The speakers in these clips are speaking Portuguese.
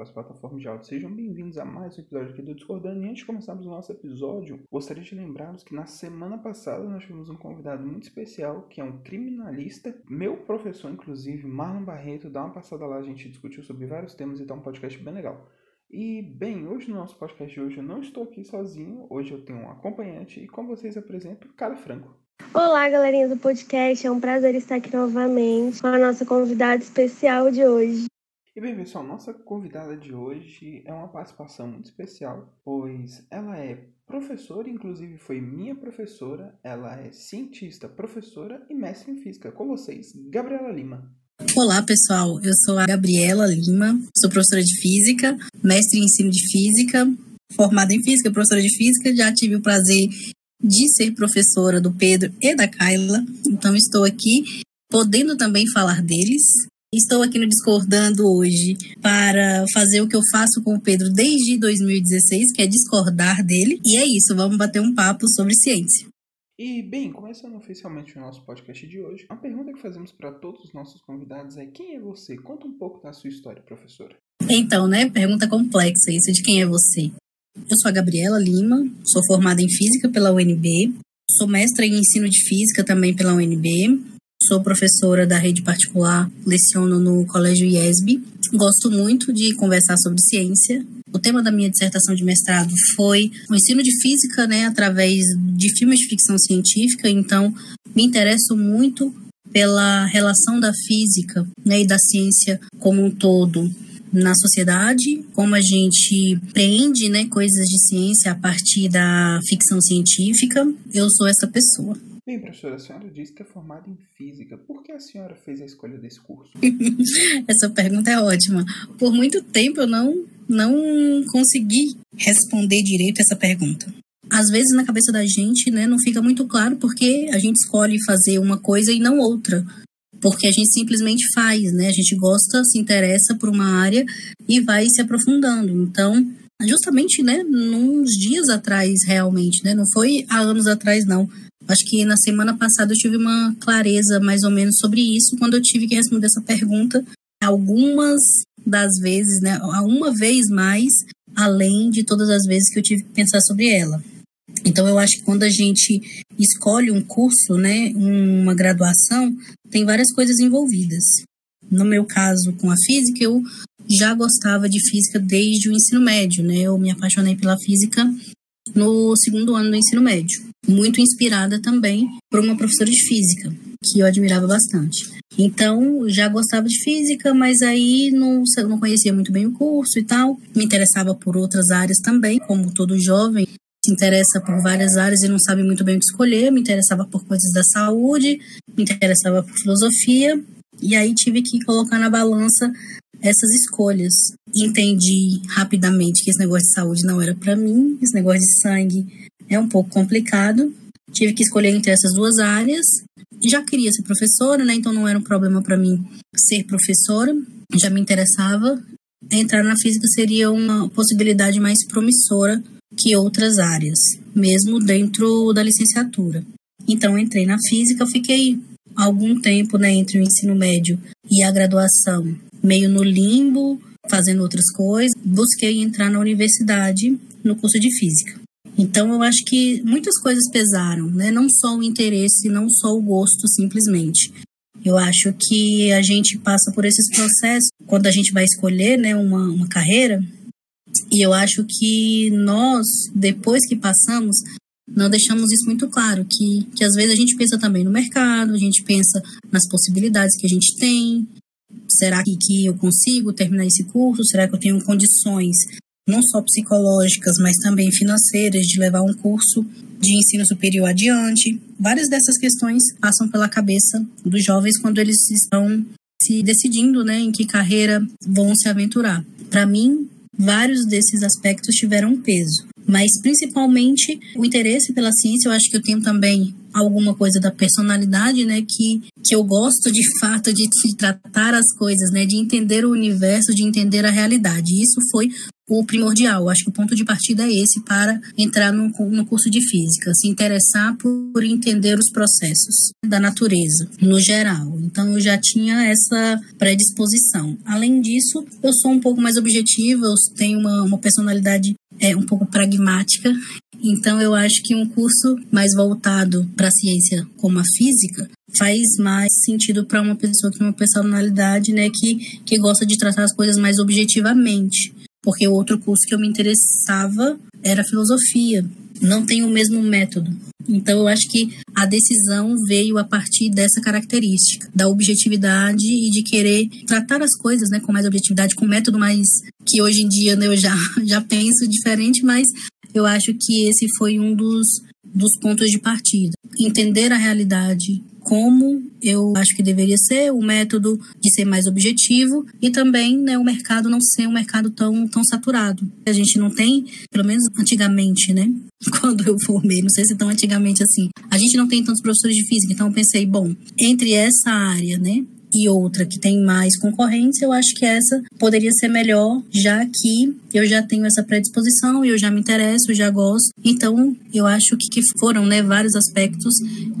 pelas plataformas de áudio. Sejam bem-vindos a mais um episódio aqui do Discordando. E antes de começarmos o nosso episódio, gostaria de lembrarmos que na semana passada nós tivemos um convidado muito especial, que é um criminalista, meu professor, inclusive, Marlon Barreto. Dá uma passada lá, a gente discutiu sobre vários temas e tá um podcast bem legal. E, bem, hoje no nosso podcast de hoje eu não estou aqui sozinho, hoje eu tenho um acompanhante e com vocês apresento Cara Franco. Olá, galerinha do podcast. É um prazer estar aqui novamente com a nossa convidada especial de hoje. E bem, pessoal, nossa convidada de hoje é uma participação muito especial, pois ela é professora, inclusive foi minha professora, ela é cientista, professora e mestre em física. Com vocês, Gabriela Lima. Olá, pessoal. Eu sou a Gabriela Lima, sou professora de física, mestre em ensino de física, formada em física, professora de física. Já tive o prazer de ser professora do Pedro e da Kyla, então estou aqui podendo também falar deles. Estou aqui no Discordando hoje para fazer o que eu faço com o Pedro desde 2016, que é discordar dele. E é isso, vamos bater um papo sobre ciência. E, bem, começando oficialmente o nosso podcast de hoje, a pergunta que fazemos para todos os nossos convidados é: quem é você? Conta um pouco da sua história, professora. Então, né? Pergunta complexa isso de quem é você. Eu sou a Gabriela Lima, sou formada em Física pela UNB, sou mestra em Ensino de Física também pela UNB, sou professora da rede particular, leciono no Colégio IESB. Gosto muito de conversar sobre ciência. O tema da minha dissertação de mestrado foi o ensino de física, né, através de filmes de ficção científica, então me interesso muito pela relação da física né, e da ciência como um todo na sociedade, como a gente prende né, coisas de ciência a partir da ficção científica. Eu sou essa pessoa. Bem, professora, a senhora disse que é formada em física. Por que a senhora fez a escolha desse curso? essa pergunta é ótima. Por muito tempo eu não, não consegui responder direito essa pergunta. Às vezes na cabeça da gente né, não fica muito claro porque a gente escolhe fazer uma coisa e não outra porque a gente simplesmente faz, né? A gente gosta, se interessa por uma área e vai se aprofundando. Então, justamente, né, uns dias atrás, realmente, né? Não foi há anos atrás, não. Acho que na semana passada eu tive uma clareza mais ou menos sobre isso, quando eu tive que responder essa pergunta algumas das vezes, né? Uma vez mais, além de todas as vezes que eu tive que pensar sobre ela. Então, eu acho que quando a gente escolhe um curso, né, uma graduação, tem várias coisas envolvidas. No meu caso, com a física, eu já gostava de física desde o ensino médio, né? Eu me apaixonei pela física no segundo ano do ensino médio, muito inspirada também por uma professora de física, que eu admirava bastante. Então, já gostava de física, mas aí não, não conhecia muito bem o curso e tal. Me interessava por outras áreas também, como todo jovem se interessa por várias áreas e não sabe muito bem o que escolher. Me interessava por coisas da saúde, me interessava por filosofia, e aí tive que colocar na balança essas escolhas. Entendi rapidamente que esse negócio de saúde não era para mim, esse negócio de sangue é um pouco complicado. Tive que escolher entre essas duas áreas. Já queria ser professora, né? Então não era um problema para mim ser professora. Já me interessava. Entrar na física seria uma possibilidade mais promissora que outras áreas, mesmo dentro da licenciatura. Então, entrei na física, fiquei algum tempo né, entre o ensino médio e a graduação, meio no limbo, fazendo outras coisas. Busquei entrar na universidade no curso de física. Então, eu acho que muitas coisas pesaram, né? não só o interesse, não só o gosto, simplesmente. Eu acho que a gente passa por esses processos quando a gente vai escolher né, uma, uma carreira, e eu acho que nós, depois que passamos, não deixamos isso muito claro, que, que às vezes a gente pensa também no mercado, a gente pensa nas possibilidades que a gente tem. Será que, que eu consigo terminar esse curso? Será que eu tenho condições, não só psicológicas, mas também financeiras, de levar um curso de ensino superior adiante? Várias dessas questões passam pela cabeça dos jovens quando eles estão se decidindo né, em que carreira vão se aventurar. Para mim, vários desses aspectos tiveram peso. Mas principalmente o interesse pela ciência, eu acho que eu tenho também alguma coisa da personalidade, né, que que eu gosto de fato de, de, tratar as coisas, né, de entender o universo, de entender a realidade. Isso foi o primordial. Acho que o ponto de partida é esse para entrar no, no curso de física, se interessar por, entender os processos da natureza, no geral. Então eu já tinha essa predisposição. Além disso, eu sou um pouco mais objetiva, eu tenho uma, uma personalidade é, um pouco pragmática. Então eu acho que um curso mais voltado para a ciência como a física faz mais sentido para uma pessoa que tem uma personalidade, né, que, que gosta de tratar as coisas mais objetivamente porque o outro curso que eu me interessava era filosofia. Não tem o mesmo método. Então, eu acho que a decisão veio a partir dessa característica, da objetividade e de querer tratar as coisas né, com mais objetividade, com método mais. que hoje em dia né, eu já, já penso diferente, mas eu acho que esse foi um dos, dos pontos de partida. Entender a realidade, como eu acho que deveria ser, o método de ser mais objetivo e também né, o mercado não ser um mercado tão, tão saturado. A gente não tem, pelo menos antigamente, né? Quando eu formei, não sei se tão antigamente assim, a gente não tem tantos professores de física, então eu pensei, bom, entre essa área, né, e outra que tem mais concorrência, eu acho que essa poderia ser melhor, já que eu já tenho essa predisposição, eu já me interesso, já gosto. Então, eu acho que, que foram né, vários aspectos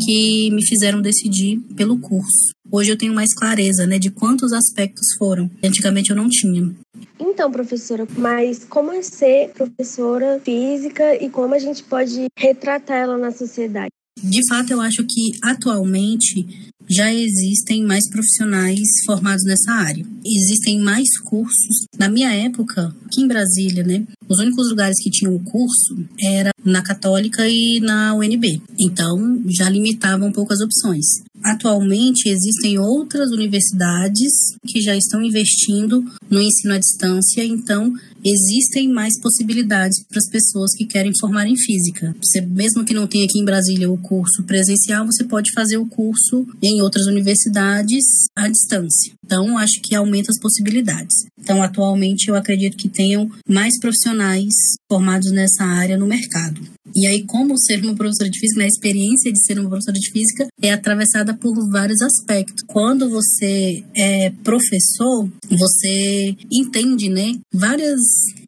que me fizeram decidir pelo curso. Hoje eu tenho mais clareza né, de quantos aspectos foram. Antigamente eu não tinha. Então, professora, mas como é ser professora física e como a gente pode retratar ela na sociedade? De fato, eu acho que atualmente já existem mais profissionais formados nessa área. Existem mais cursos. Na minha época, aqui em Brasília, né, os únicos lugares que tinham o curso era na Católica e na UNB. Então, já limitava um pouco as opções. Atualmente existem outras universidades que já estão investindo no ensino à distância, então existem mais possibilidades para as pessoas que querem formar em física. Você, mesmo que não tenha aqui em Brasília o curso presencial, você pode fazer o curso em outras universidades à distância. Então, acho que aumenta as possibilidades. Então, atualmente, eu acredito que tenham mais profissionais formados nessa área no mercado. E aí, como ser uma professora de física, né, a experiência de ser uma professora de física é atravessada por vários aspectos. Quando você é professor, você entende, né, várias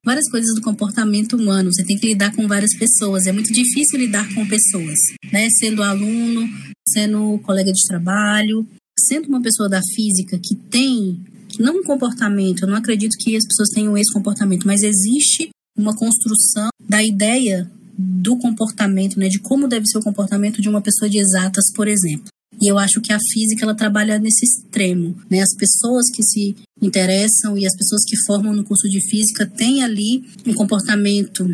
várias coisas do comportamento humano. Você tem que lidar com várias pessoas. É muito difícil lidar com pessoas, né? Sendo aluno, sendo colega de trabalho, sendo uma pessoa da física que tem não um comportamento, eu não acredito que as pessoas tenham esse comportamento, mas existe uma construção da ideia do comportamento, né, de como deve ser o comportamento de uma pessoa de exatas, por exemplo. E eu acho que a física ela trabalha nesse extremo, né? As pessoas que se interessam e as pessoas que formam no curso de física têm ali um comportamento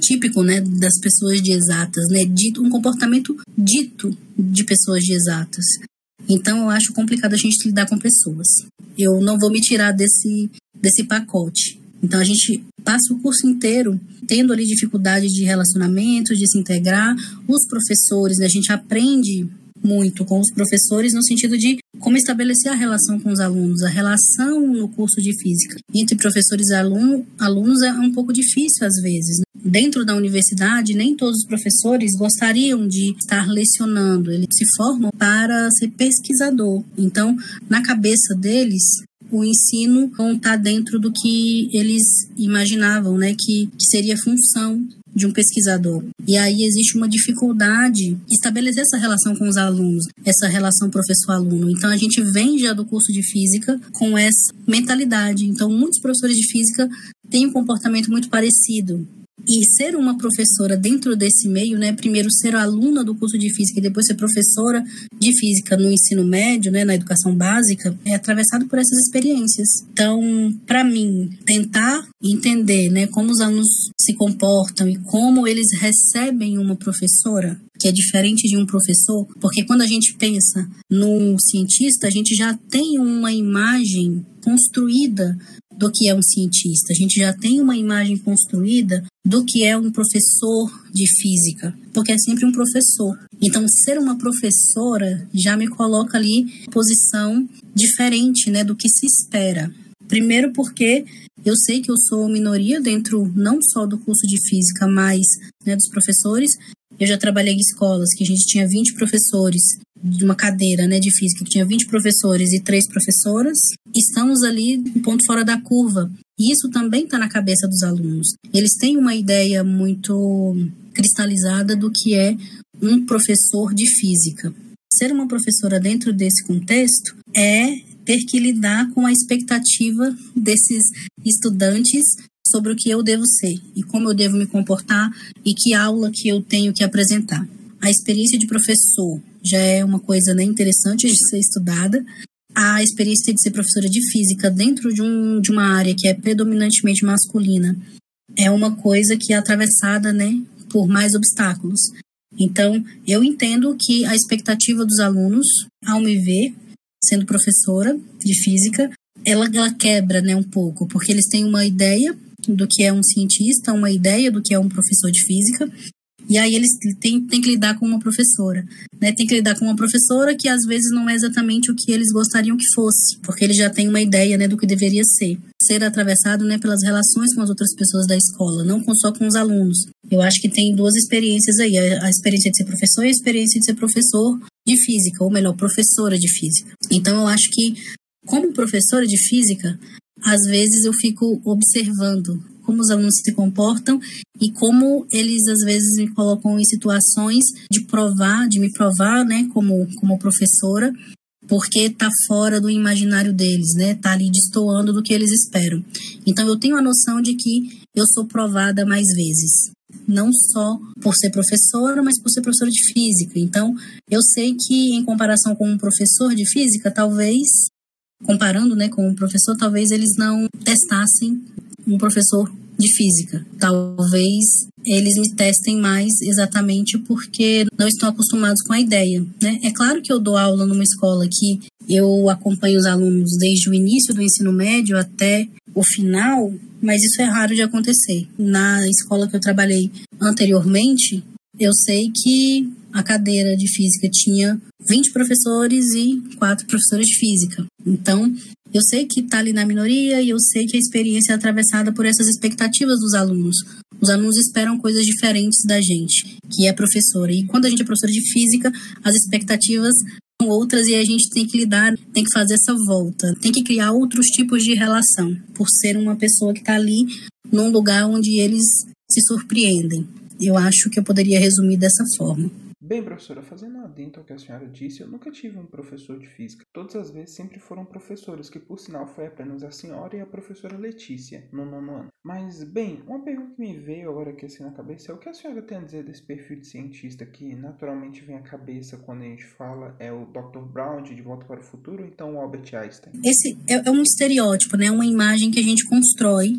típico, né, das pessoas de exatas, né? Dito, um comportamento dito de pessoas de exatas. Então eu acho complicado a gente lidar com pessoas. Eu não vou me tirar desse desse pacote. Então a gente passa o curso inteiro tendo ali dificuldade de relacionamento, de se integrar. Os professores, né, a gente aprende muito com os professores no sentido de como estabelecer a relação com os alunos. A relação no curso de física entre professores e aluno, alunos é um pouco difícil às vezes. Né? Dentro da universidade, nem todos os professores gostariam de estar lecionando. Eles se formam para ser pesquisador. Então, na cabeça deles, o ensino não está dentro do que eles imaginavam, né, que, que seria função de um pesquisador. E aí existe uma dificuldade estabelecer essa relação com os alunos, essa relação professor-aluno. Então a gente vem já do curso de física com essa mentalidade. Então muitos professores de física têm um comportamento muito parecido. E ser uma professora dentro desse meio, né, primeiro ser aluna do curso de física e depois ser professora de física no ensino médio, né, na educação básica, é atravessado por essas experiências. Então, para mim, tentar entender, né, como os alunos se comportam e como eles recebem uma professora, que é diferente de um professor, porque quando a gente pensa no cientista, a gente já tem uma imagem construída do que é um cientista. A gente já tem uma imagem construída do que é um professor de física, porque é sempre um professor. Então, ser uma professora já me coloca ali posição diferente, né, do que se espera. Primeiro porque eu sei que eu sou minoria dentro não só do curso de física, mas né, dos professores. Eu já trabalhei em escolas que a gente tinha 20 professores de uma cadeira né, de física que tinha 20 professores e três professoras, estamos ali um ponto fora da curva. E isso também está na cabeça dos alunos. Eles têm uma ideia muito cristalizada do que é um professor de física. Ser uma professora dentro desse contexto é ter que lidar com a expectativa desses estudantes sobre o que eu devo ser e como eu devo me comportar e que aula que eu tenho que apresentar. A experiência de professor já é uma coisa né, interessante de ser estudada. A experiência de ser professora de física dentro de, um, de uma área que é predominantemente masculina é uma coisa que é atravessada né, por mais obstáculos. Então, eu entendo que a expectativa dos alunos, ao me ver sendo professora de física, ela, ela quebra né, um pouco, porque eles têm uma ideia do que é um cientista, uma ideia do que é um professor de física, e aí eles têm, têm que lidar com uma professora, né? Tem que lidar com uma professora que às vezes não é exatamente o que eles gostariam que fosse, porque eles já têm uma ideia, né, do que deveria ser. Ser atravessado, né, pelas relações com as outras pessoas da escola, não só com os alunos. Eu acho que tem duas experiências aí, a experiência de ser professor e a experiência de ser professor de física, ou melhor, professora de física. Então eu acho que como professora de física, às vezes eu fico observando como os alunos se comportam e como eles às vezes me colocam em situações de provar, de me provar, né, como, como professora, porque está fora do imaginário deles, né? Tá ali destoando do que eles esperam. Então eu tenho a noção de que eu sou provada mais vezes, não só por ser professora, mas por ser professora de física. Então eu sei que em comparação com um professor de física, talvez comparando, né, com um professor, talvez eles não testassem um professor de física. Talvez eles me testem mais exatamente porque não estão acostumados com a ideia, né? É claro que eu dou aula numa escola que eu acompanho os alunos desde o início do ensino médio até o final, mas isso é raro de acontecer. Na escola que eu trabalhei anteriormente, eu sei que a cadeira de física tinha 20 professores e quatro professores de física. Então, eu sei que está ali na minoria e eu sei que a experiência é atravessada por essas expectativas dos alunos. Os alunos esperam coisas diferentes da gente, que é professora. E quando a gente é professora de física, as expectativas são outras e a gente tem que lidar, tem que fazer essa volta, tem que criar outros tipos de relação, por ser uma pessoa que está ali num lugar onde eles se surpreendem. Eu acho que eu poderia resumir dessa forma. Bem, professora, fazendo adentro ao que a senhora disse, eu nunca tive um professor de física. Todas as vezes sempre foram professores, que por sinal foi apenas a senhora e a professora Letícia, no nono ano. Mas, bem, uma pergunta que me veio agora aqui assim na cabeça é o que a senhora tem a dizer desse perfil de cientista que naturalmente vem à cabeça quando a gente fala é o Dr. Brown de Volta para o Futuro então o Albert Einstein? Esse é, é um estereótipo, né? Uma imagem que a gente constrói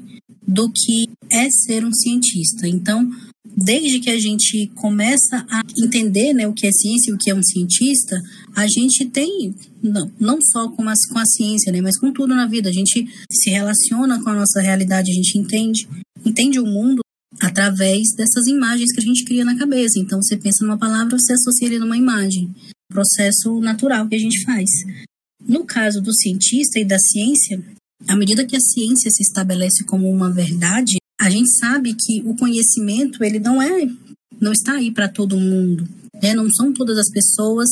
do que é ser um cientista. Então, desde que a gente começa a entender né, o que é ciência e o que é um cientista, a gente tem, não, não só com a, com a ciência, né, mas com tudo na vida, a gente se relaciona com a nossa realidade, a gente entende, entende o mundo através dessas imagens que a gente cria na cabeça. Então, você pensa numa palavra, você associa ele numa imagem. Processo natural que a gente faz. No caso do cientista e da ciência, à medida que a ciência se estabelece como uma verdade, a gente sabe que o conhecimento ele não é não está aí para todo mundo né? não são todas as pessoas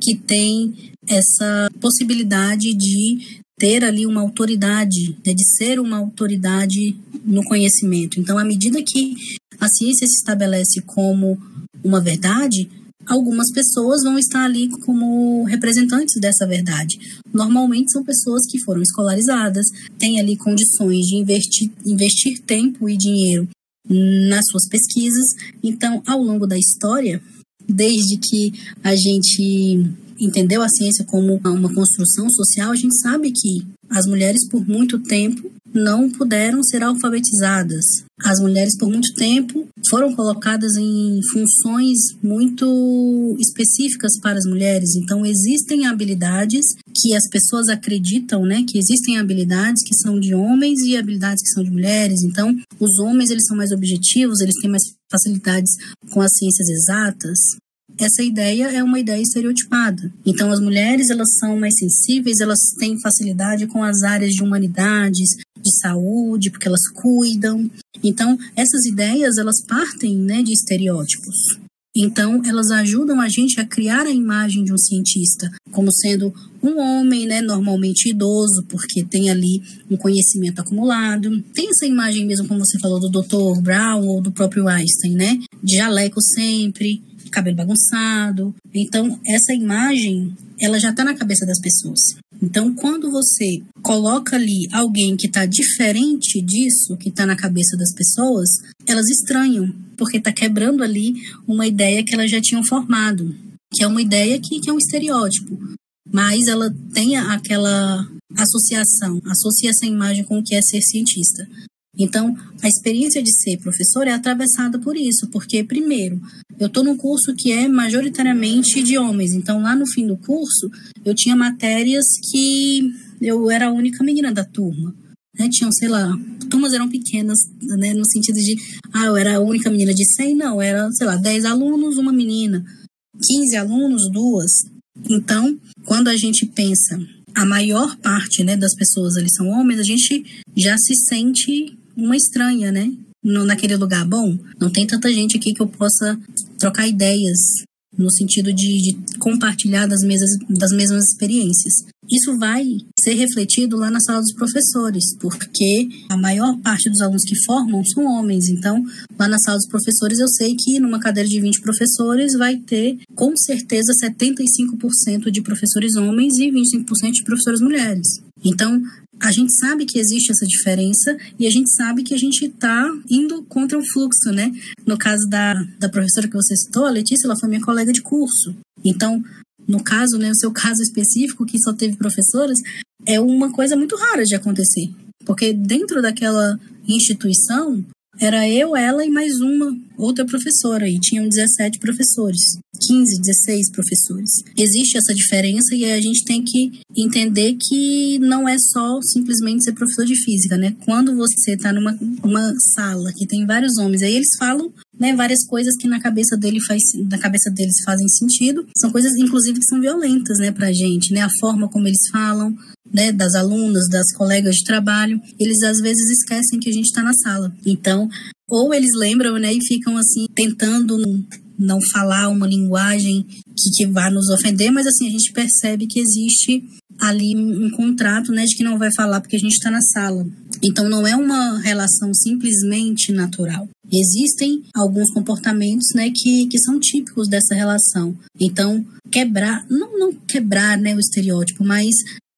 que têm essa possibilidade de ter ali uma autoridade né? de ser uma autoridade no conhecimento então à medida que a ciência se estabelece como uma verdade algumas pessoas vão estar ali como representantes dessa verdade. Normalmente são pessoas que foram escolarizadas, têm ali condições de investir, investir tempo e dinheiro nas suas pesquisas. Então, ao longo da história, desde que a gente entendeu a ciência como uma construção social, a gente sabe que as mulheres, por muito tempo, não puderam ser alfabetizadas. As mulheres, por muito tempo, foram colocadas em funções muito específicas para as mulheres. Então, existem habilidades que as pessoas acreditam, né, que existem habilidades que são de homens e habilidades que são de mulheres. Então, os homens, eles são mais objetivos, eles têm mais facilidades com as ciências exatas essa ideia é uma ideia estereotipada. Então, as mulheres elas são mais sensíveis, elas têm facilidade com as áreas de humanidades, de saúde, porque elas cuidam. Então, essas ideias elas partem né, de estereótipos. Então, elas ajudam a gente a criar a imagem de um cientista como sendo um homem, né, normalmente idoso, porque tem ali um conhecimento acumulado. Tem essa imagem mesmo, como você falou, do Dr. Brown ou do próprio Einstein, né? De jaleco sempre, cabelo bagunçado. Então, essa imagem, ela já está na cabeça das pessoas. Então, quando você coloca ali alguém que está diferente disso, que está na cabeça das pessoas, elas estranham, porque está quebrando ali uma ideia que elas já tinham formado, que é uma ideia que, que é um estereótipo, mas ela tem aquela associação, associa essa imagem com o que é ser cientista. Então, a experiência de ser professor é atravessada por isso, porque, primeiro, eu estou num curso que é majoritariamente de homens, então lá no fim do curso eu tinha matérias que eu era a única menina da turma. Né? Tinham, sei lá, turmas eram pequenas, né? no sentido de, ah, eu era a única menina de 100, não, era, sei lá, 10 alunos, uma menina, 15 alunos, duas. Então, quando a gente pensa a maior parte né, das pessoas ali são homens, a gente já se sente uma estranha, né? No, naquele lugar. Bom, não tem tanta gente aqui que eu possa trocar ideias no sentido de, de compartilhar das, mesas, das mesmas experiências. Isso vai ser refletido lá na sala dos professores, porque a maior parte dos alunos que formam são homens. Então, lá na sala dos professores, eu sei que numa cadeira de 20 professores vai ter, com certeza, 75% de professores homens e 25% de professores mulheres. Então, a gente sabe que existe essa diferença e a gente sabe que a gente está indo contra o fluxo, né? No caso da, da professora que você citou, a Letícia, ela foi minha colega de curso. Então, no caso, né, o seu caso específico, que só teve professoras, é uma coisa muito rara de acontecer. Porque dentro daquela instituição, era eu, ela e mais uma outra professora, e tinham 17 professores, 15, 16 professores. Existe essa diferença e a gente tem que entender que não é só simplesmente ser professor de física, né? Quando você está numa uma sala que tem vários homens, aí eles falam né, várias coisas que na cabeça dele faz, na cabeça deles fazem sentido. São coisas, inclusive, que são violentas, né, pra gente, né? A forma como eles falam, né, das alunas, das colegas de trabalho, eles às vezes esquecem que a gente está na sala. Então, ou eles lembram, né, e ficam assim tentando não falar uma linguagem que, que vá nos ofender, mas assim a gente percebe que existe ali um contrato, né, de que não vai falar porque a gente está na sala. Então não é uma relação simplesmente natural. Existem alguns comportamentos, né, que, que são típicos dessa relação. Então quebrar, não, não quebrar, né, o estereótipo, mas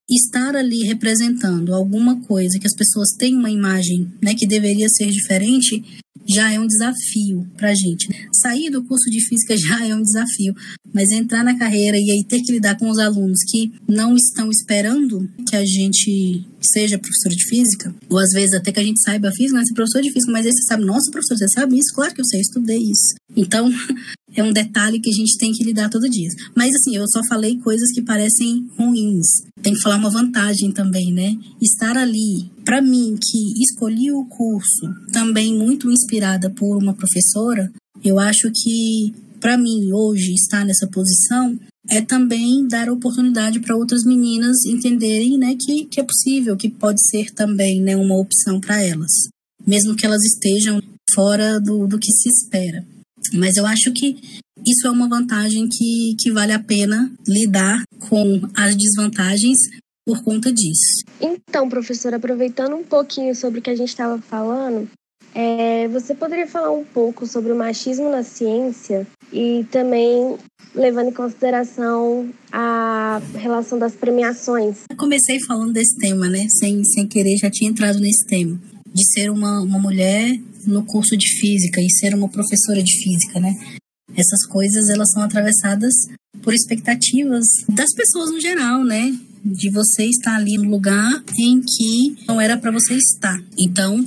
estar ali representando alguma coisa que as pessoas têm uma imagem né, que deveria ser diferente já é um desafio para a gente. Sair do curso de física já é um desafio, mas entrar na carreira e aí ter que lidar com os alunos que não estão esperando que a gente seja professor de física, ou às vezes até que a gente saiba física, não é professor de física, mas aí você sabe, nossa, professor, você sabe isso? Claro que eu sei, eu estudei isso. Então, é um detalhe que a gente tem que lidar todo dia. Mas assim, eu só falei coisas que parecem ruins. Tem que falar uma vantagem também, né? Estar ali, para mim, que escolhi o curso também muito inspirada por uma professora, eu acho que para mim hoje estar nessa posição é também dar oportunidade para outras meninas entenderem, né, que, que é possível, que pode ser também, né, uma opção para elas, mesmo que elas estejam fora do, do que se espera. Mas eu acho que isso é uma vantagem que, que vale a pena lidar com as desvantagens por conta disso. Então, professora, aproveitando um pouquinho sobre o que a gente estava falando, é, você poderia falar um pouco sobre o machismo na ciência e também levando em consideração a relação das premiações? Eu comecei falando desse tema, né? Sem, sem querer, já tinha entrado nesse tema. De ser uma, uma mulher no curso de física e ser uma professora de física, né? Essas coisas elas são atravessadas por expectativas das pessoas no geral, né? De você estar ali no lugar em que não era para você estar. Então,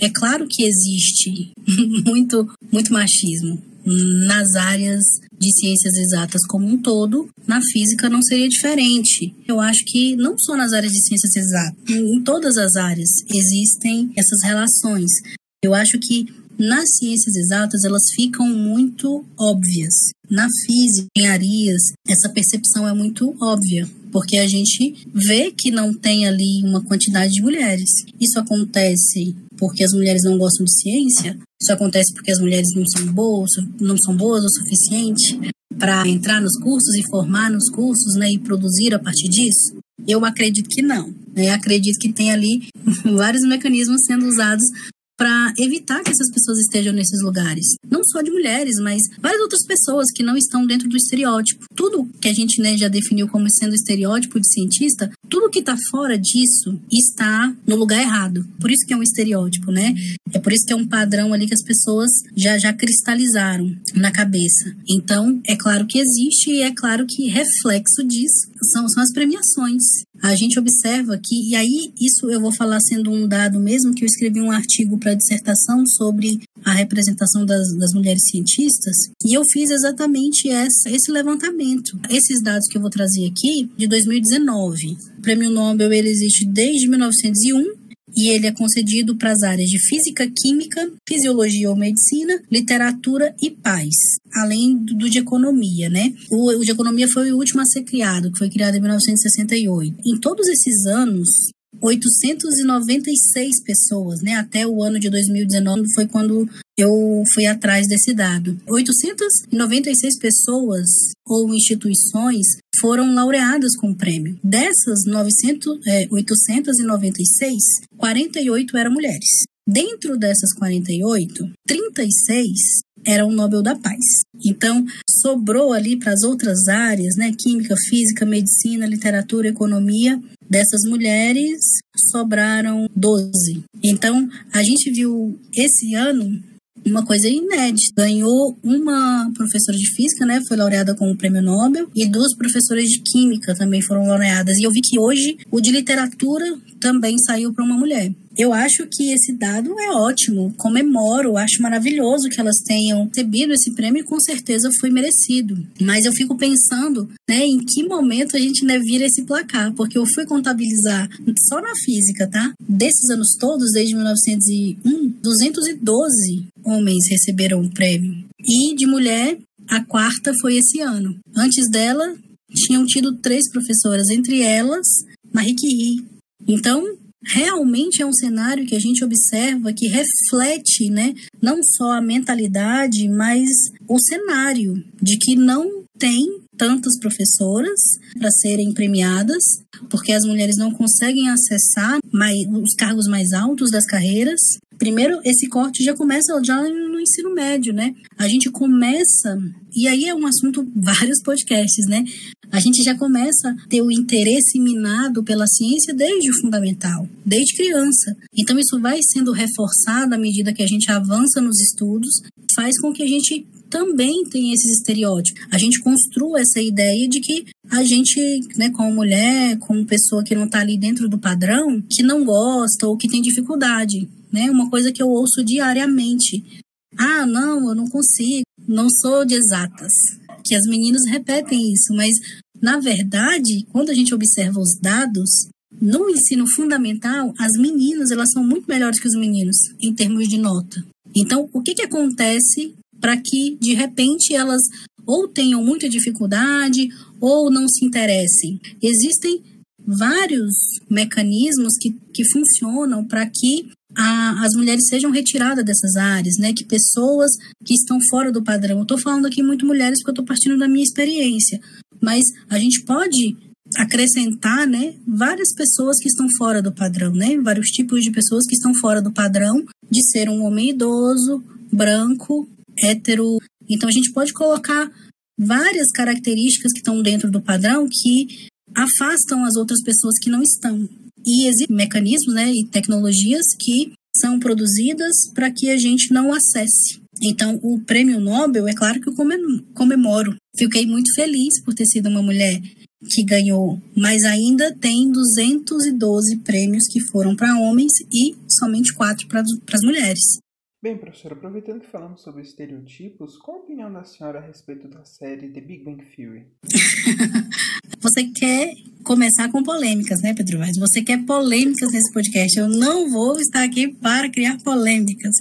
é claro que existe muito muito machismo nas áreas de ciências exatas como um todo, na física não seria diferente. Eu acho que não só nas áreas de ciências exatas, em todas as áreas existem essas relações. Eu acho que nas ciências exatas elas ficam muito óbvias. Na física, engenharias, essa percepção é muito óbvia, porque a gente vê que não tem ali uma quantidade de mulheres. Isso acontece porque as mulheres não gostam de ciência, isso acontece porque as mulheres não são boas, não são boas o suficiente para entrar nos cursos e formar nos cursos, né, e produzir a partir disso. Eu acredito que não. Né? Acredito que tem ali vários mecanismos sendo usados para evitar que essas pessoas estejam nesses lugares. Não só de mulheres, mas várias outras pessoas que não estão dentro do estereótipo. Tudo que a gente né, já definiu como sendo estereótipo de cientista, tudo que está fora disso está no lugar errado. Por isso que é um estereótipo, né? É por isso que é um padrão ali que as pessoas já, já cristalizaram na cabeça. Então, é claro que existe e é claro que reflexo disso são, são as premiações a gente observa que, e aí isso eu vou falar sendo um dado mesmo, que eu escrevi um artigo para dissertação sobre a representação das, das, mulheres cientistas, e eu fiz exatamente essa, esse levantamento. Esses dados que eu vou trazer aqui, de 2019. O prêmio Nobel ele existe desde 1901 e ele é concedido para as áreas de física, química, fisiologia ou medicina, literatura e paz, além do de economia, né? O, o de economia foi o último a ser criado, que foi criado em 1968. Em todos esses anos, 896 pessoas, né? Até o ano de 2019 foi quando eu fui atrás desse dado. 896 pessoas ou instituições foram laureadas com o prêmio. Dessas 900, é, 896, 48 eram mulheres. Dentro dessas 48, 36 eram o Nobel da Paz. Então, sobrou ali para as outras áreas, né, química, física, medicina, literatura, economia, dessas mulheres sobraram 12. Então, a gente viu esse ano uma coisa inédita. Ganhou uma professora de física, né? Foi laureada com o prêmio Nobel, e duas professoras de química também foram laureadas. E eu vi que hoje o de literatura também saiu para uma mulher. Eu acho que esse dado é ótimo, comemoro, acho maravilhoso que elas tenham recebido esse prêmio e com certeza foi merecido. Mas eu fico pensando, né, em que momento a gente né, vira esse placar, porque eu fui contabilizar só na física, tá? Desses anos todos, desde 1901, 212 homens receberam o prêmio. E de mulher, a quarta foi esse ano. Antes dela, tinham tido três professoras, entre elas Marie Curie. Então, realmente é um cenário que a gente observa que reflete, né, não só a mentalidade, mas o cenário de que não tem tantas professoras para serem premiadas, porque as mulheres não conseguem acessar mais, os cargos mais altos das carreiras. Primeiro, esse corte já começa já no ensino médio, né? A gente começa, e aí é um assunto, vários podcasts, né? a gente já começa a ter o interesse minado pela ciência desde o fundamental, desde criança. Então, isso vai sendo reforçado à medida que a gente avança nos estudos, faz com que a gente também tenha esses estereótipos. A gente construa essa ideia de que a gente, né, como mulher, como pessoa que não está ali dentro do padrão, que não gosta ou que tem dificuldade, né? Uma coisa que eu ouço diariamente. Ah, não, eu não consigo, não sou de exatas. Que as meninas repetem isso, mas na verdade, quando a gente observa os dados, no ensino fundamental, as meninas elas são muito melhores que os meninos em termos de nota. Então, o que, que acontece para que, de repente, elas ou tenham muita dificuldade ou não se interessem? Existem vários mecanismos que, que funcionam para que a, as mulheres sejam retiradas dessas áreas, né? Que pessoas que estão fora do padrão. Eu estou falando aqui muito mulheres porque eu estou partindo da minha experiência mas a gente pode acrescentar, né, várias pessoas que estão fora do padrão, né, vários tipos de pessoas que estão fora do padrão de ser um homem idoso, branco, hétero. Então a gente pode colocar várias características que estão dentro do padrão que afastam as outras pessoas que não estão. E existem mecanismos, né, e tecnologias que são produzidas para que a gente não acesse. Então, o prêmio Nobel, é claro que eu comemoro. Fiquei muito feliz por ter sido uma mulher que ganhou, mas ainda tem 212 prêmios que foram para homens e somente quatro para as mulheres. Bem, professora, aproveitando que falamos sobre estereotipos, qual a opinião da senhora a respeito da série The Big Bang Theory? você quer começar com polêmicas, né, Pedro Vaz? Você quer polêmicas nesse podcast. Eu não vou estar aqui para criar polêmicas.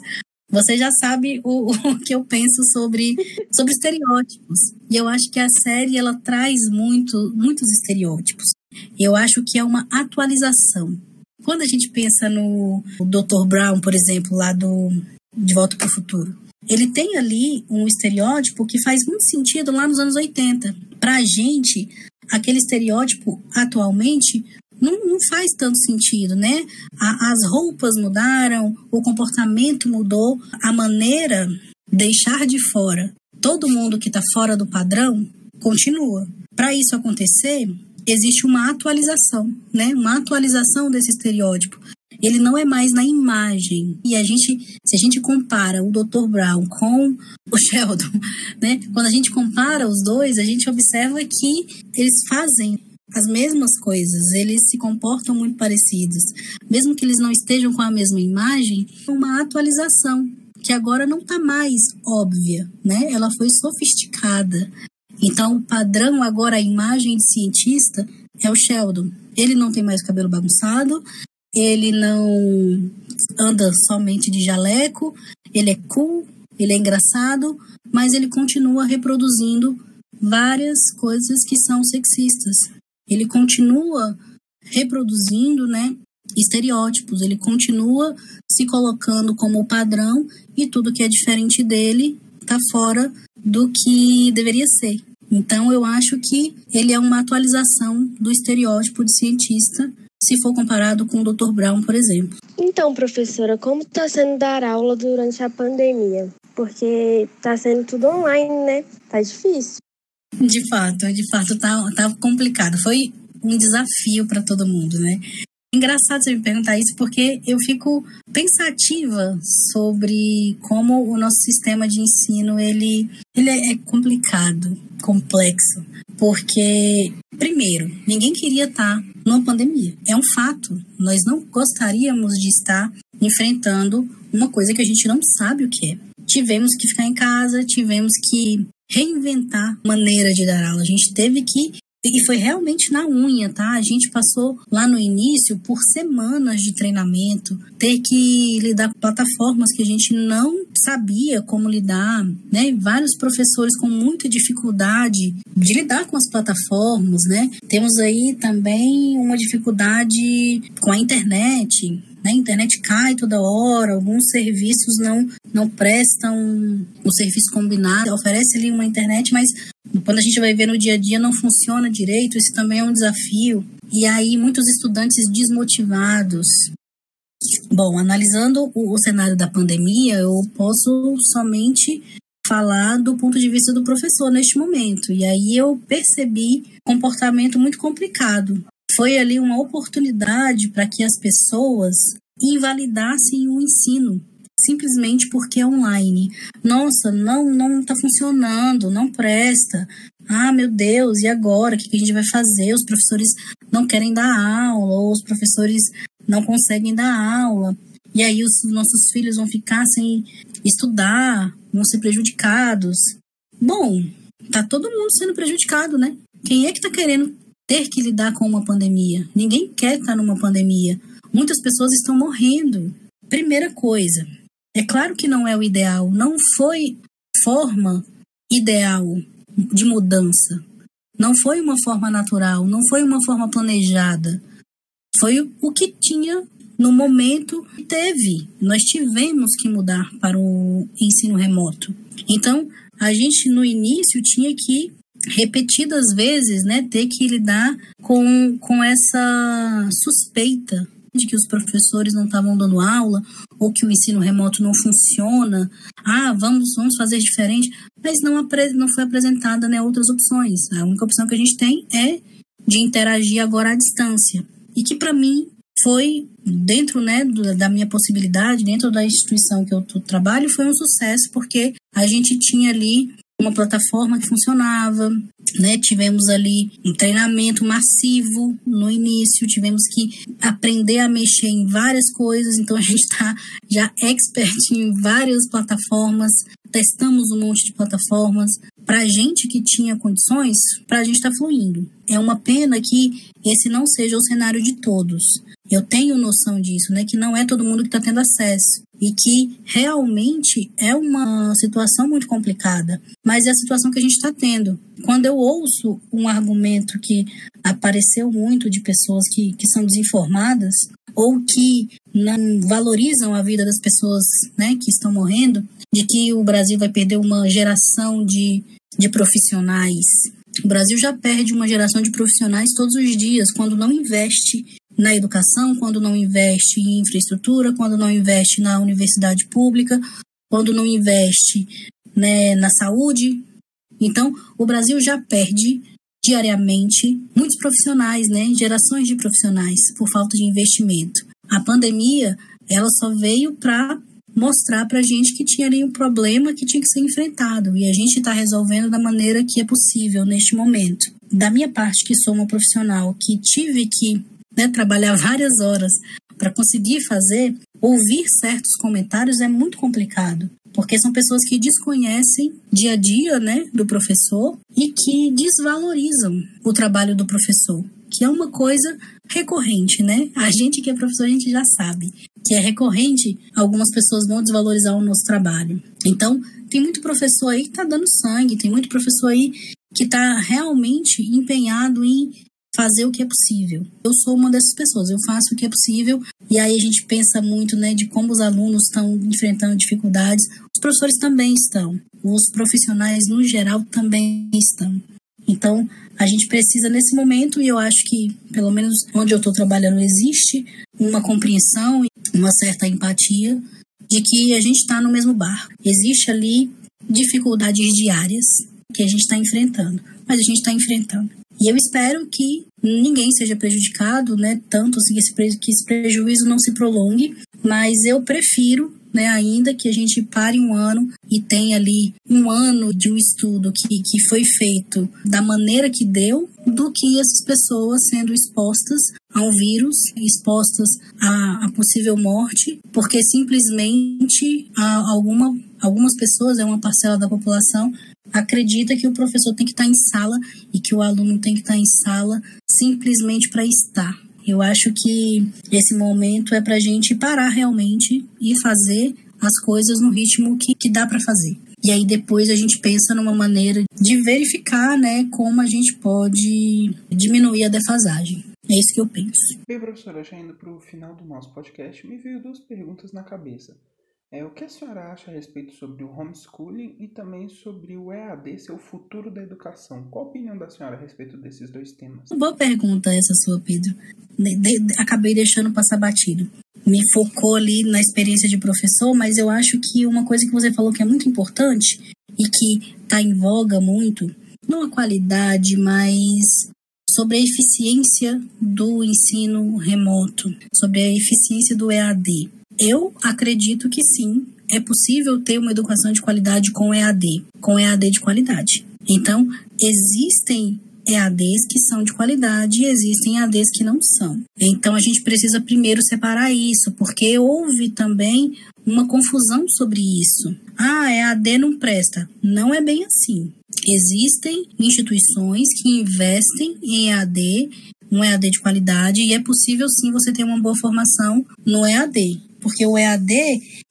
Você já sabe o, o, que eu penso sobre, sobre estereótipos. E eu acho que a série ela traz muito, muitos estereótipos. Eu acho que é uma atualização. Quando a gente pensa no Dr. Brown, por exemplo, lá do De Volta para o Futuro, ele tem ali um estereótipo que faz muito sentido lá nos anos 80. Para a gente, aquele estereótipo atualmente não, não faz tanto sentido, né? A, as roupas mudaram, o comportamento mudou, a maneira deixar de fora todo mundo que está fora do padrão continua. Para isso acontecer, existe uma atualização, né? Uma atualização desse estereótipo. Ele não é mais na imagem. E a gente, se a gente compara o Dr. Brown com o Sheldon, né? Quando a gente compara os dois, a gente observa que eles fazem as mesmas coisas, eles se comportam muito parecidos. Mesmo que eles não estejam com a mesma imagem, uma atualização que agora não está mais óbvia, né? Ela foi sofisticada. Então, o padrão agora, a imagem de cientista é o Sheldon. Ele não tem mais cabelo bagunçado, ele não anda somente de jaleco, ele é cool, ele é engraçado, mas ele continua reproduzindo várias coisas que são sexistas. Ele continua reproduzindo, né, estereótipos, ele continua se colocando como padrão e tudo que é diferente dele está fora do que deveria ser. Então eu acho que ele é uma atualização do estereótipo de cientista se for comparado com o Dr. Brown, por exemplo. Então, professora, como está sendo dar aula durante a pandemia? Porque está sendo tudo online, né? Tá difícil. De fato, de fato, tá, tá complicado. Foi um desafio para todo mundo, né? Engraçado você me perguntar isso porque eu fico pensativa sobre como o nosso sistema de ensino ele, ele é complicado, complexo, porque primeiro ninguém queria estar numa pandemia, é um fato. Nós não gostaríamos de estar enfrentando uma coisa que a gente não sabe o que é. Tivemos que ficar em casa, tivemos que reinventar maneira de dar aula. A gente teve que e foi realmente na unha, tá? A gente passou lá no início por semanas de treinamento, ter que lidar com plataformas que a gente não sabia como lidar, né? Vários professores com muita dificuldade de lidar com as plataformas, né? Temos aí também uma dificuldade com a internet, né? A internet cai toda hora, alguns serviços não, não prestam o serviço combinado, oferece ali uma internet, mas quando a gente vai ver no dia a dia não funciona direito, isso também é um desafio. E aí muitos estudantes desmotivados. Bom, analisando o, o cenário da pandemia, eu posso somente falar do ponto de vista do professor neste momento. E aí eu percebi comportamento muito complicado foi ali uma oportunidade para que as pessoas invalidassem o ensino simplesmente porque é online. Nossa, não não está funcionando, não presta. Ah, meu Deus, e agora? O que a gente vai fazer? Os professores não querem dar aula, ou os professores não conseguem dar aula. E aí os nossos filhos vão ficar sem estudar, vão ser prejudicados. Bom, tá todo mundo sendo prejudicado, né? Quem é que tá querendo ter que lidar com uma pandemia. Ninguém quer estar numa pandemia. Muitas pessoas estão morrendo. Primeira coisa, é claro que não é o ideal, não foi forma ideal de mudança. Não foi uma forma natural, não foi uma forma planejada. Foi o que tinha no momento que teve. Nós tivemos que mudar para o ensino remoto. Então, a gente no início tinha que repetidas vezes, né, ter que lidar com, com essa suspeita de que os professores não estavam dando aula ou que o ensino remoto não funciona. Ah, vamos, vamos fazer diferente. Mas não, não foi apresentada né, outras opções. A única opção que a gente tem é de interagir agora à distância. E que para mim foi dentro né, da minha possibilidade, dentro da instituição que eu trabalho, foi um sucesso, porque a gente tinha ali uma plataforma que funcionava, né? Tivemos ali um treinamento massivo no início, tivemos que aprender a mexer em várias coisas, então a gente está já expert em várias plataformas, testamos um monte de plataformas, para a gente que tinha condições, para a gente está fluindo. É uma pena que esse não seja o cenário de todos. Eu tenho noção disso, né? Que não é todo mundo que está tendo acesso e que realmente é uma situação muito complicada, mas é a situação que a gente está tendo. Quando eu ouço um argumento que apareceu muito de pessoas que, que são desinformadas ou que não valorizam a vida das pessoas né, que estão morrendo, de que o Brasil vai perder uma geração de, de profissionais. O Brasil já perde uma geração de profissionais todos os dias quando não investe na educação, quando não investe em infraestrutura, quando não investe na universidade pública, quando não investe né, na saúde. Então, o Brasil já perde diariamente muitos profissionais, né, gerações de profissionais por falta de investimento. A pandemia, ela só veio para mostrar para a gente que tinha ali um problema que tinha que ser enfrentado e a gente está resolvendo da maneira que é possível neste momento. Da minha parte, que sou uma profissional que tive que né, trabalhar várias horas para conseguir fazer, ouvir certos comentários é muito complicado, porque são pessoas que desconhecem dia a dia né, do professor e que desvalorizam o trabalho do professor, que é uma coisa recorrente, né? A gente que é professor, a gente já sabe que é recorrente, algumas pessoas vão desvalorizar o nosso trabalho. Então, tem muito professor aí que está dando sangue, tem muito professor aí que está realmente empenhado em fazer o que é possível. Eu sou uma dessas pessoas, eu faço o que é possível e aí a gente pensa muito, né, de como os alunos estão enfrentando dificuldades. Os professores também estão, os profissionais no geral também estão. Então, a gente precisa nesse momento e eu acho que, pelo menos onde eu estou trabalhando, existe uma compreensão e uma certa empatia de que a gente está no mesmo barco. Existe ali dificuldades diárias que a gente está enfrentando, mas a gente está enfrentando. E eu espero que ninguém seja prejudicado, né? Tanto assim, que esse, prejuízo não se prolongue, mas eu prefiro né, ainda que a gente pare um ano e tenha ali um ano de um estudo que, que foi feito da maneira que deu, do que essas pessoas sendo expostas a um vírus, expostas a, a possível morte, porque simplesmente alguma, algumas pessoas, é uma parcela da população, acredita que o professor tem que estar em sala e que o aluno tem que estar em sala simplesmente para estar. Eu acho que esse momento é para a gente parar realmente e fazer as coisas no ritmo que, que dá para fazer. E aí depois a gente pensa numa maneira de verificar, né, como a gente pode diminuir a defasagem. É isso que eu penso. Bem, professora, já indo para o final do nosso podcast, me veio duas perguntas na cabeça. É, o que a senhora acha a respeito sobre o homeschooling e também sobre o EAD, seu futuro da educação? Qual a opinião da senhora a respeito desses dois temas? Boa pergunta essa sua, Pedro. De, de, acabei deixando passar batido. Me focou ali na experiência de professor, mas eu acho que uma coisa que você falou que é muito importante e que está em voga muito, não a qualidade, mas sobre a eficiência do ensino remoto, sobre a eficiência do EAD. Eu acredito que sim, é possível ter uma educação de qualidade com EAD, com EAD de qualidade. Então, existem EADs que são de qualidade e existem EADs que não são. Então, a gente precisa primeiro separar isso, porque houve também uma confusão sobre isso. Ah, EAD não presta. Não é bem assim. Existem instituições que investem em EAD, um EAD de qualidade, e é possível sim você ter uma boa formação no EAD porque o EAD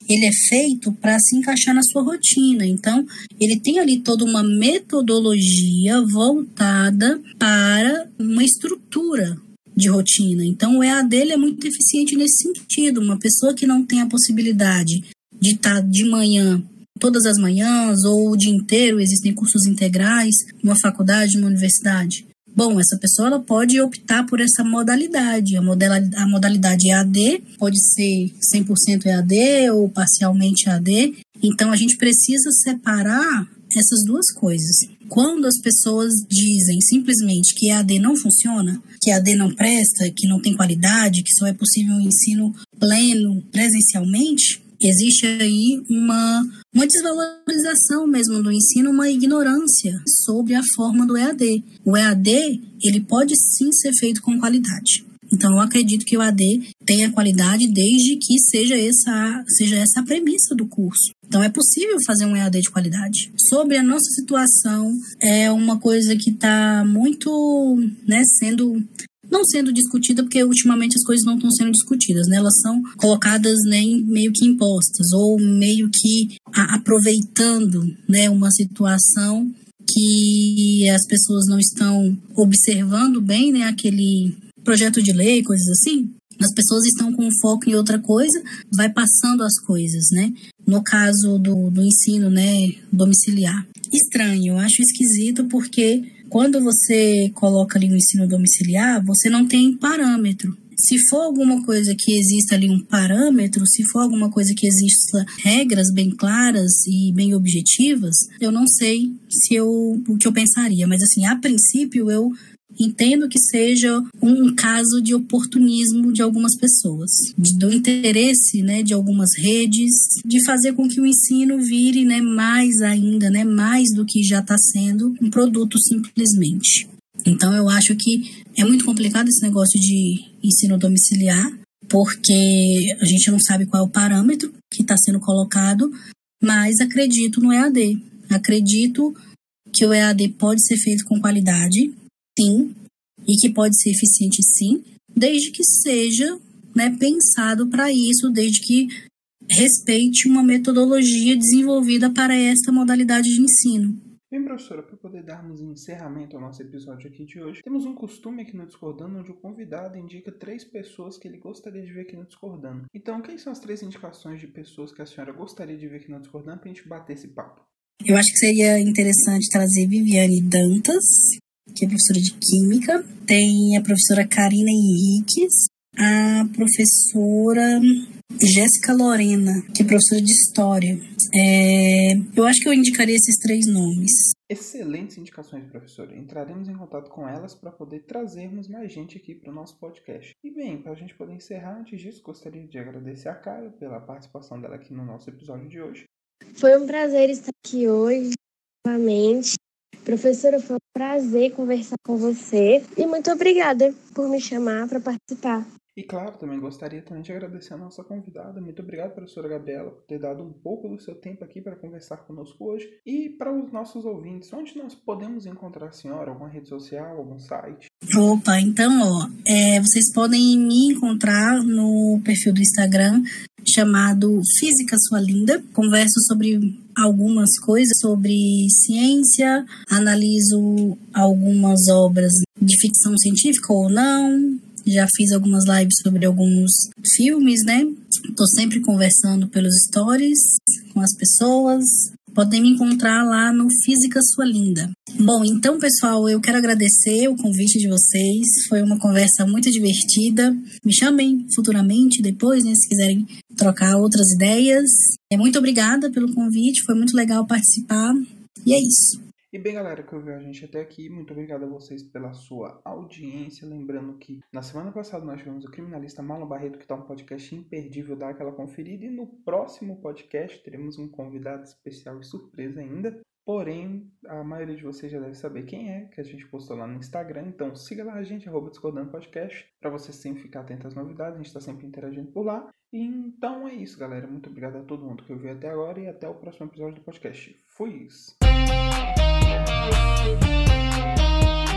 ele é feito para se encaixar na sua rotina. Então, ele tem ali toda uma metodologia voltada para uma estrutura de rotina. Então, o EAD ele é muito eficiente nesse sentido. Uma pessoa que não tem a possibilidade de estar tá de manhã todas as manhãs ou o dia inteiro, existem cursos integrais numa faculdade, numa universidade. Bom, essa pessoa ela pode optar por essa modalidade. A, modalidade, a modalidade EAD pode ser 100% EAD ou parcialmente EAD. Então, a gente precisa separar essas duas coisas. Quando as pessoas dizem simplesmente que EAD não funciona, que EAD não presta, que não tem qualidade, que só é possível um ensino pleno presencialmente, existe aí uma, uma desvalorização mesmo do ensino, uma ignorância sobre a forma do EAD. O EAD, ele pode sim ser feito com qualidade. Então, eu acredito que o AD tenha qualidade desde que seja essa, seja essa a premissa do curso. Então é possível fazer um EAD de qualidade. Sobre a nossa situação, é uma coisa que está muito né, sendo não sendo discutida, porque ultimamente as coisas não estão sendo discutidas, né? Elas são colocadas né, meio que impostas, ou meio que aproveitando né, uma situação que as pessoas não estão observando bem, né? Aquele projeto de lei, coisas assim. As pessoas estão com foco em outra coisa, vai passando as coisas, né? No caso do, do ensino, né, domiciliar. Estranho, eu acho esquisito porque quando você coloca ali o ensino domiciliar, você não tem parâmetro. Se for alguma coisa que exista ali um parâmetro, se for alguma coisa que exista regras bem claras e bem objetivas, eu não sei se eu o que eu pensaria, mas assim, a princípio eu entendo que seja um caso de oportunismo de algumas pessoas, do interesse, né, de algumas redes, de fazer com que o ensino vire, né, mais ainda, né, mais do que já está sendo um produto simplesmente. Então eu acho que é muito complicado esse negócio de ensino domiciliar, porque a gente não sabe qual é o parâmetro que está sendo colocado, mas acredito no EAD. Acredito que o EAD pode ser feito com qualidade, sim, e que pode ser eficiente sim, desde que seja né, pensado para isso, desde que respeite uma metodologia desenvolvida para esta modalidade de ensino. Bem, professora, para poder darmos encerramento ao nosso episódio aqui de hoje, temos um costume aqui no Discordando onde o convidado indica três pessoas que ele gostaria de ver aqui no Discordando. Então, quem são as três indicações de pessoas que a senhora gostaria de ver aqui no Discordando para a gente bater esse papo? Eu acho que seria interessante trazer Viviane Dantas, que é professora de Química, tem a professora Karina Henriques, a professora Jéssica Lorena, que é professora de História. É, eu acho que eu indicaria esses três nomes. Excelentes indicações, professora. Entraremos em contato com elas para poder trazermos mais gente aqui para o nosso podcast. E bem, para a gente poder encerrar, antes disso, gostaria de agradecer a Carla pela participação dela aqui no nosso episódio de hoje. Foi um prazer estar aqui hoje, novamente. Professora, foi um prazer conversar com você e muito obrigada por me chamar para participar. E claro, também gostaria também de agradecer a nossa convidada. Muito obrigado, professora Gabriela, por ter dado um pouco do seu tempo aqui para conversar conosco hoje. E para os nossos ouvintes, onde nós podemos encontrar a senhora? Alguma rede social, algum site? Opa, então, ó, é, vocês podem me encontrar no perfil do Instagram chamado Física Sua Linda. Converso sobre algumas coisas sobre ciência, analiso algumas obras de ficção científica ou não. Já fiz algumas lives sobre alguns filmes, né? Tô sempre conversando pelos stories com as pessoas. Podem me encontrar lá no Física Sua Linda. Bom, então, pessoal, eu quero agradecer o convite de vocês. Foi uma conversa muito divertida. Me chamem futuramente, depois, né, se quiserem trocar outras ideias. É, muito obrigada pelo convite, foi muito legal participar. E é isso. E bem, galera, que ouviu a gente até aqui, muito obrigado a vocês pela sua audiência. Lembrando que na semana passada nós tivemos o criminalista Marlon Barreto, que está um podcast imperdível, dá aquela conferida. E no próximo podcast teremos um convidado especial e surpresa ainda. Porém, a maioria de vocês já deve saber quem é, que a gente postou lá no Instagram. Então siga lá a gente, arroba Discordando Podcast, para você sempre ficar atento às novidades. A gente está sempre interagindo por lá. Então é isso, galera. Muito obrigado a todo mundo que ouviu até agora e até o próximo episódio do podcast. Fui! Música Thank you.